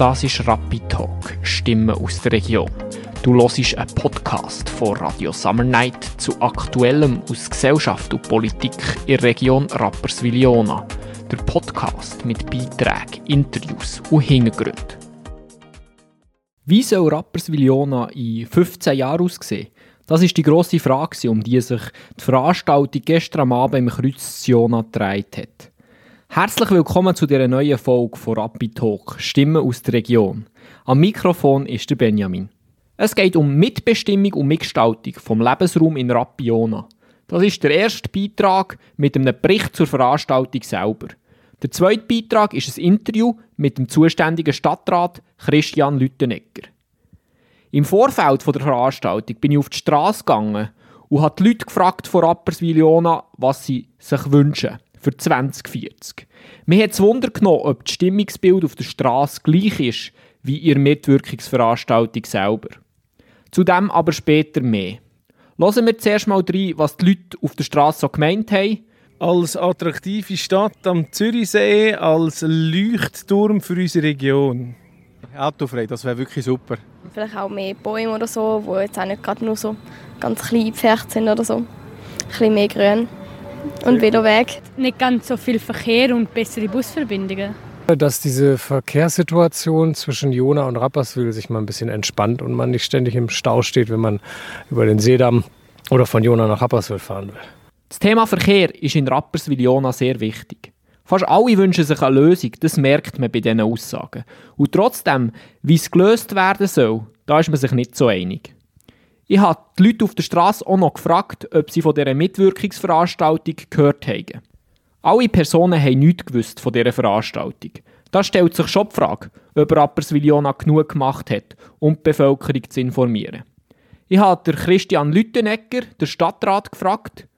Das ist Rapid Talk, Stimmen aus der Region. Du hörst einen Podcast von Radio Summer Night zu Aktuellem aus Gesellschaft und Politik in der Region Rapperswil-Jona. Der Podcast mit Beiträgen, Interviews und Hintergründen. Wie soll Rapperswil-Jona in 15 Jahren aussehen? Das ist die grosse Frage, um die sich die Veranstaltung gestern Abend im Kreuz Jona gedreht hat. Herzlich willkommen zu dieser neuen Folge von Rapid Talk, Stimmen aus der Region. Am Mikrofon ist der Benjamin. Es geht um Mitbestimmung und Mitgestaltung vom Lebensraum in Rapiona. Das ist der erste Beitrag mit einem Bericht zur Veranstaltung selber. Der zweite Beitrag ist ein Interview mit dem zuständigen Stadtrat Christian Lüttenegger. Im Vorfeld der Veranstaltung bin ich auf die Straße gegangen und habe die Leute gefragt von Rapperswil-Jona, was sie sich wünschen für 2040. Mir hat es Wunder genommen, ob das Stimmungsbild auf der Straße gleich ist wie ihre Mitwirkungsveranstaltung selber. Zudem aber später mehr. Hören wir zuerst mal rein, was die Leute auf der Straße so gemeint haben. Als attraktive Stadt am Zürichsee, als Leuchtturm für unsere Region. Autofrei, das wäre wirklich super. Vielleicht auch mehr Bäume oder so, die jetzt auch nicht gerade nur so ganz klein gepfercht sind oder so. Ein bisschen mehr Grün und Veloweg. Nicht ganz so viel Verkehr und bessere Busverbindungen. Dass diese Verkehrssituation zwischen Jona und Rapperswil sich mal ein bisschen entspannt und man nicht ständig im Stau steht, wenn man über den Seedamm oder von Jona nach Rapperswil fahren will. Das Thema Verkehr ist in Rapperswil-Jona sehr wichtig. Fast alle wünschen sich eine Lösung, das merkt man bei diesen Aussagen. Und trotzdem, wie es gelöst werden soll, da ist man sich nicht so einig. Ich habe die Leute auf der Straße auch noch gefragt, ob sie von dieser Mitwirkungsveranstaltung gehört haben. Alle Personen haben nichts gewusst von dieser Veranstaltung. Da stellt sich schon die Frage, ob Rapperswil-Jona genug gemacht hat, um die Bevölkerung zu informieren. Ich habe Christian Lüttenegger, den Stadtrat, gefragt.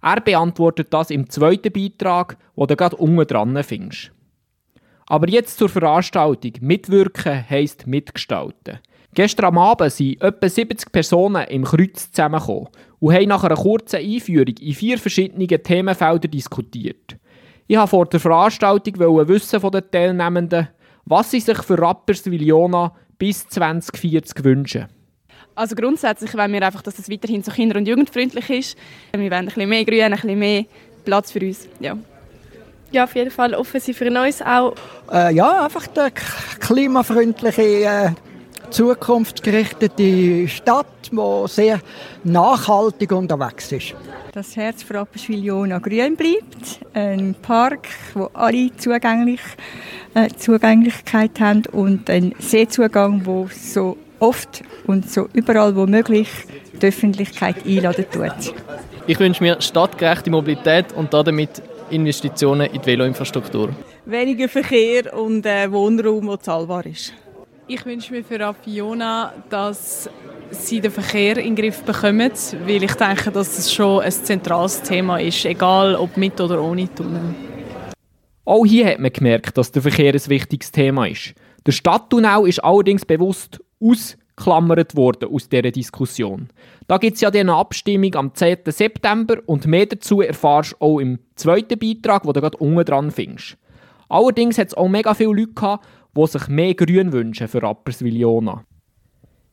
Er beantwortet das im zweiten Beitrag, wo du gerade unten dran findest. Aber jetzt zur Veranstaltung. Mitwirken heisst mitgestalten. Gestern am Abend sind etwa 70 Personen im Kreuz zusammengekommen und haben nach einer kurzen Einführung in vier verschiedene Themenfelder diskutiert. Ich wollte vor der Veranstaltung wissen von den Teilnehmenden, was sie sich für Rapperswil-Jona bis 2040 wünschen. Also grundsätzlich wollen wir einfach, dass es weiterhin so kinder- und jugendfreundlich ist. Wir wollen ein bisschen mehr Grün, ein bisschen mehr Platz für uns. Ja. Ja, auf jeden Fall offen sein für Neues auch. Äh, ja, einfach eine klimafreundliche äh zukunftsgerichtete Stadt, die sehr nachhaltig unterwegs ist. Das Herz für Rapperswil-Jona grün bleibt. Ein Park, wo alle zugänglich, äh, Zugänglichkeit haben und ein Seezugang, wo so oft und so überall wo möglich die Öffentlichkeit einladen tut. Ich wünsche mir stadtgerechte Mobilität und damit Investitionen in die Veloinfrastruktur. Weniger Verkehr und äh, Wohnraum, der zahlbar ist. Ich wünsche mir für Rapiona, dass sie den Verkehr in den Griff bekommen, weil ich denke, dass es schon ein zentrales Thema ist, egal ob mit oder ohne Tunnel. Auch hier hat man gemerkt, dass der Verkehr ein wichtiges Thema ist. Der Stadttunnel ist allerdings bewusst ausklammert worden aus dieser Diskussion. Da gibt es ja eine Abstimmung am 10. September und mehr dazu erfahrst du auch im zweiten Beitrag, wo du gerade unten dran findest. Allerdings hat es auch mega viele Leute gehabt, die sich mehr Grün wünschen für Rapperswil-Jona.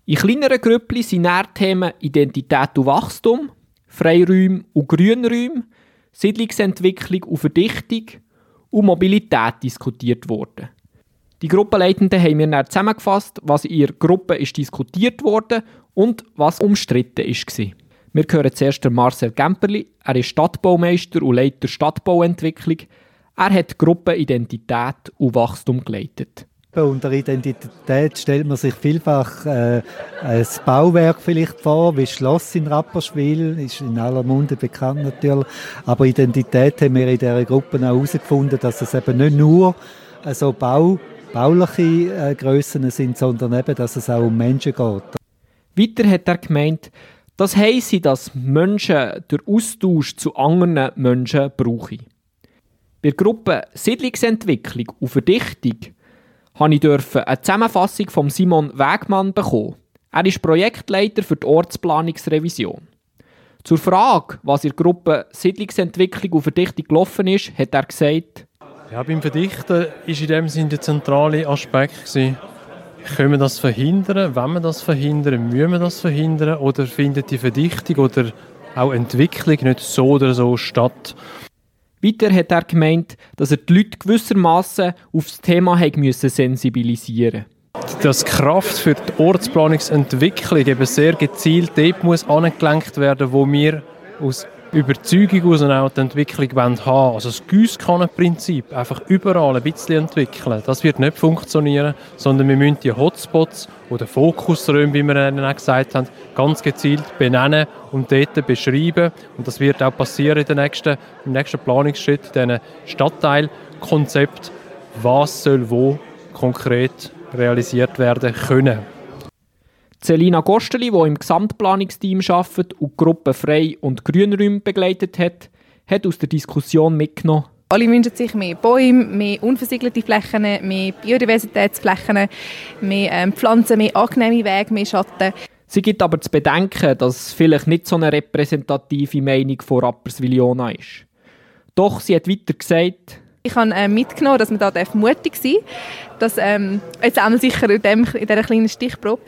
In kleineren Gruppen sind Themen Identität und Wachstum, Freiräume und Grünräume, Siedlungsentwicklung und Verdichtung und Mobilität diskutiert worden. Die Gruppenleitenden haben mir dann zusammengefasst, was in ihrer Gruppe ist diskutiert wurde und was umstritten war. Wir hören zuerst Marcel Gemperli. Er ist Stadtbaumeister und Leiter Stadtbauentwicklung. Er hat Gruppenidentität und Wachstum geleitet. Unter Identität stellt man sich vielfach äh, ein Bauwerk vielleicht vor, wie Schloss in Rapperswil, ist in aller Munde bekannt natürlich. Aber Identität haben wir in dieser Gruppe auch herausgefunden, dass es eben nicht nur äh, so Bau, bauliche äh, Grössen sind, sondern eben, dass es auch um Menschen geht. Weiter hat er gemeint, das heisse, dass Menschen den Austausch zu anderen Menschen brauchen. Bei der Gruppe Siedlungsentwicklung und Verdichtung durfte ich eine Zusammenfassung von Simon Wegmann bekommen. Er ist Projektleiter für die Ortsplanungsrevision. Zur Frage, was in der Gruppe Siedlungsentwicklung und Verdichtung gelaufen ist, hat er gesagt, ja, beim Verdichten war in dem Sinne der zentrale Aspekt, gewesen, Können wir das verhindern? Wenn wir das verhindern, müssen wir das verhindern? Oder findet die Verdichtung oder auch Entwicklung nicht so oder so statt? Weiter hat er gemeint, dass er die Leute gewissermaßen auf das Thema müssen sensibilisieren. Dass Kraft für die Ortsplanungsentwicklung eben sehr gezielt dort muss angelenkt werden, wo wir aus Überzeugung aus die Entwicklung haben wollen. Also das Giesskannenprinzip, einfach überall ein bisschen entwickeln, das wird nicht funktionieren, sondern wir müssen die Hotspots oder Fokusräume, wie wir ihnen auch gesagt haben, ganz gezielt benennen und dort beschreiben. Und das wird auch passieren in den nächsten, im nächsten Planungsschritt, diesen Stadtteilkonzept, was soll wo konkret realisiert werden können. Selina Gosteli, die im Gesamtplanungsteam arbeitet und die Gruppe Frei- und Grünräume begleitet hat, hat aus der Diskussion mitgenommen, alle wünschen sich mehr Bäume, mehr unversiegelte Flächen, mehr Biodiversitätsflächen, mehr ähm, Pflanzen, mehr angenehme Wege, mehr Schatten. Sie gibt aber zu bedenken, dass es vielleicht nicht so eine repräsentative Meinung von Rapperswil-Jona ist. Doch sie hat weiter gesagt, ich habe äh, mitgenommen, dass man da mutig sein darf, dass ähm, jetzt einmal sicher in, dem, in dieser kleinen Stichprobe,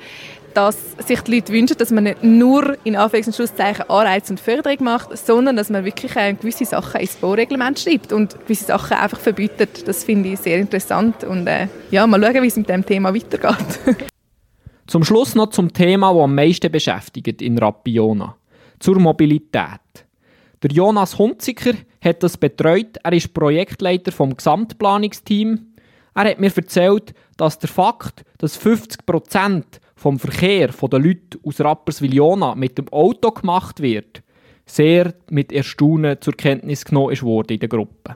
dass sich die Leute wünschen, dass man nicht nur in Anführungs- und Schlusszeichen Anreiz und Förderung macht, sondern dass man wirklich gewisse Sachen ins Baureglement schreibt und gewisse Sachen einfach verbietet. Das finde ich sehr interessant und äh, ja, mal schauen, wie es mit dem Thema weitergeht. zum Schluss noch zum Thema, das am meisten beschäftigt in Rapiona, zur Mobilität. Der Jonas Hunziker hat das betreut. Er ist Projektleiter vom Gesamtplanungsteam. Er hat mir erzählt, dass der Fakt, dass 50 Prozent vom Verkehr der Leute aus Rapperswil-Jona mit dem Auto gemacht wird, sehr mit Erstaunen zur Kenntnis genommen wurde in der Gruppe.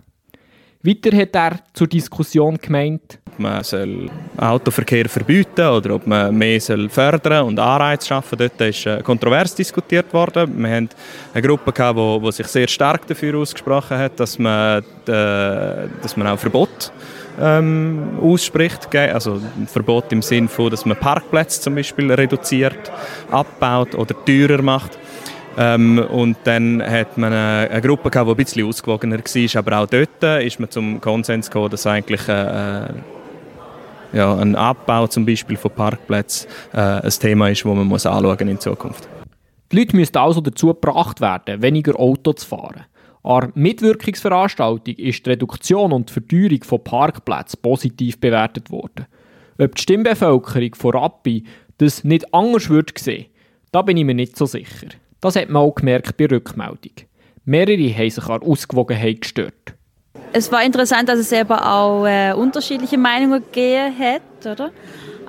Weiter hat er zur Diskussion gemeint, man soll Autoverkehr verbieten oder ob man mehr soll fördern und Anreize schaffen. Dort ist äh, kontrovers diskutiert worden. Wir haben eine Gruppe die sich sehr stark dafür ausgesprochen hat, dass man, äh, dass man auch Verbot ähm, ausspricht. Also ein Verbot im Sinne von, dass man Parkplätze zum Beispiel reduziert, abbaut oder teurer macht. Ähm, und dann hat man eine, eine Gruppe gehabt, die ein bisschen ausgewogener war, aber auch dort ist man zum Konsens gekommen, dass eigentlich äh, äh, ja, ein Abbau zum Beispiel von Parkplätzen äh, ein Thema ist, das man muss anschauen in Zukunft. Die Leute müssen also dazu gebracht werden, weniger Auto zu fahren. An Mitwirkungsveranstaltung ist die Reduktion und die Verteuerung von Parkplätzen positiv bewertet worden. Ob die Stimmbevölkerung von Rappi das nicht anders würde sehen, da bin ich mir nicht so sicher. Das hat man auch gemerkt bei Rückmeldung. Mehrere haben sich an Ausgewogenheit gestört. Es war interessant, dass es eben auch äh, unterschiedliche Meinungen gegeben hat, oder?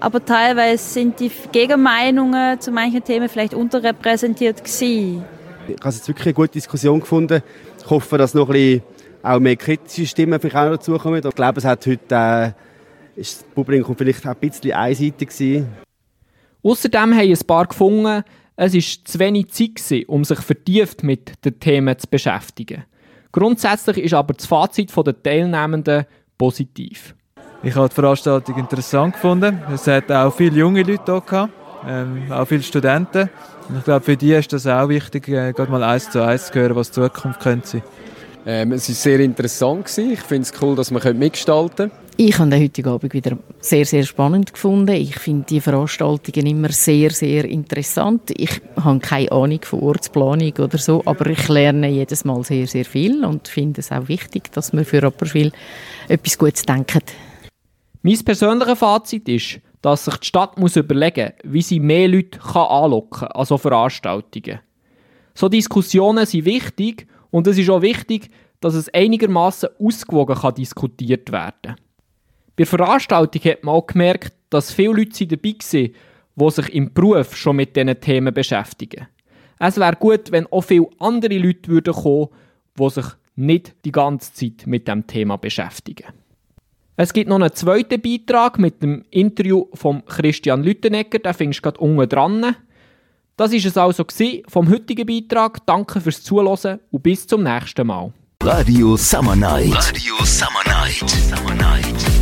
Aber teilweise sind die Gegenmeinungen zu manchen Themen vielleicht unterrepräsentiert gewesen. Ich habe jetzt wirklich eine gute Diskussion gefunden. Ich hoffe, dass noch ein bisschen auch mehr kritische Stimmen vielleicht auch dazukommen. Ich glaube, es hat heute äh, ist das Publikum vielleicht auch ein bisschen einseitig gewesen. Außerdem haben ein paar gefunden, es war zu wenig Zeit, um sich vertieft mit den Themen zu beschäftigen. Grundsätzlich ist aber das Fazit der Teilnehmenden positiv. Ich habe die Veranstaltung interessant gefunden. Es hat auch viele junge Leute hier gehabt, ähm, auch viele Studenten. Und ich glaube, für die ist das auch wichtig, äh, gerade mal eins zu eins zu hören, was die Zukunft könnte sein. Ähm, es war sehr interessant. Gewesen. Ich finde es cool, dass man mitgestalten kann. Ich habe den heutigen Abend wieder sehr, sehr spannend gefunden. Ich finde die Veranstaltungen immer sehr, sehr interessant. Ich habe keine Ahnung von Ortsplanung oder so, aber ich lerne jedes Mal sehr, sehr viel und finde es auch wichtig, dass wir für Rapperswil etwas Gutes denken. Mein persönliches Fazit ist, dass sich die Stadt muss überlegen muss, wie sie mehr Leute kann anlocken kann an so Veranstaltungen. So Diskussionen sind wichtig und es ist auch wichtig, dass es einigermaßen ausgewogen kann diskutiert werden kann. Bei der Veranstaltung hat man auch gemerkt, dass viele Leute dabei waren, die sich im Beruf schon mit diesen Themen beschäftigen. Es wäre gut, wenn auch viele andere Leute würden kommen die sich nicht die ganze Zeit mit dem Thema beschäftigen. Es gibt noch einen zweiten Beitrag mit dem Interview von Christian Lüttenegger, den findest du gerade unten dran. Das war es also vom heutigen Beitrag. Danke fürs Zuhören und bis zum nächsten Mal. Radio Summer Night. Radio Summer Night. Summer Night.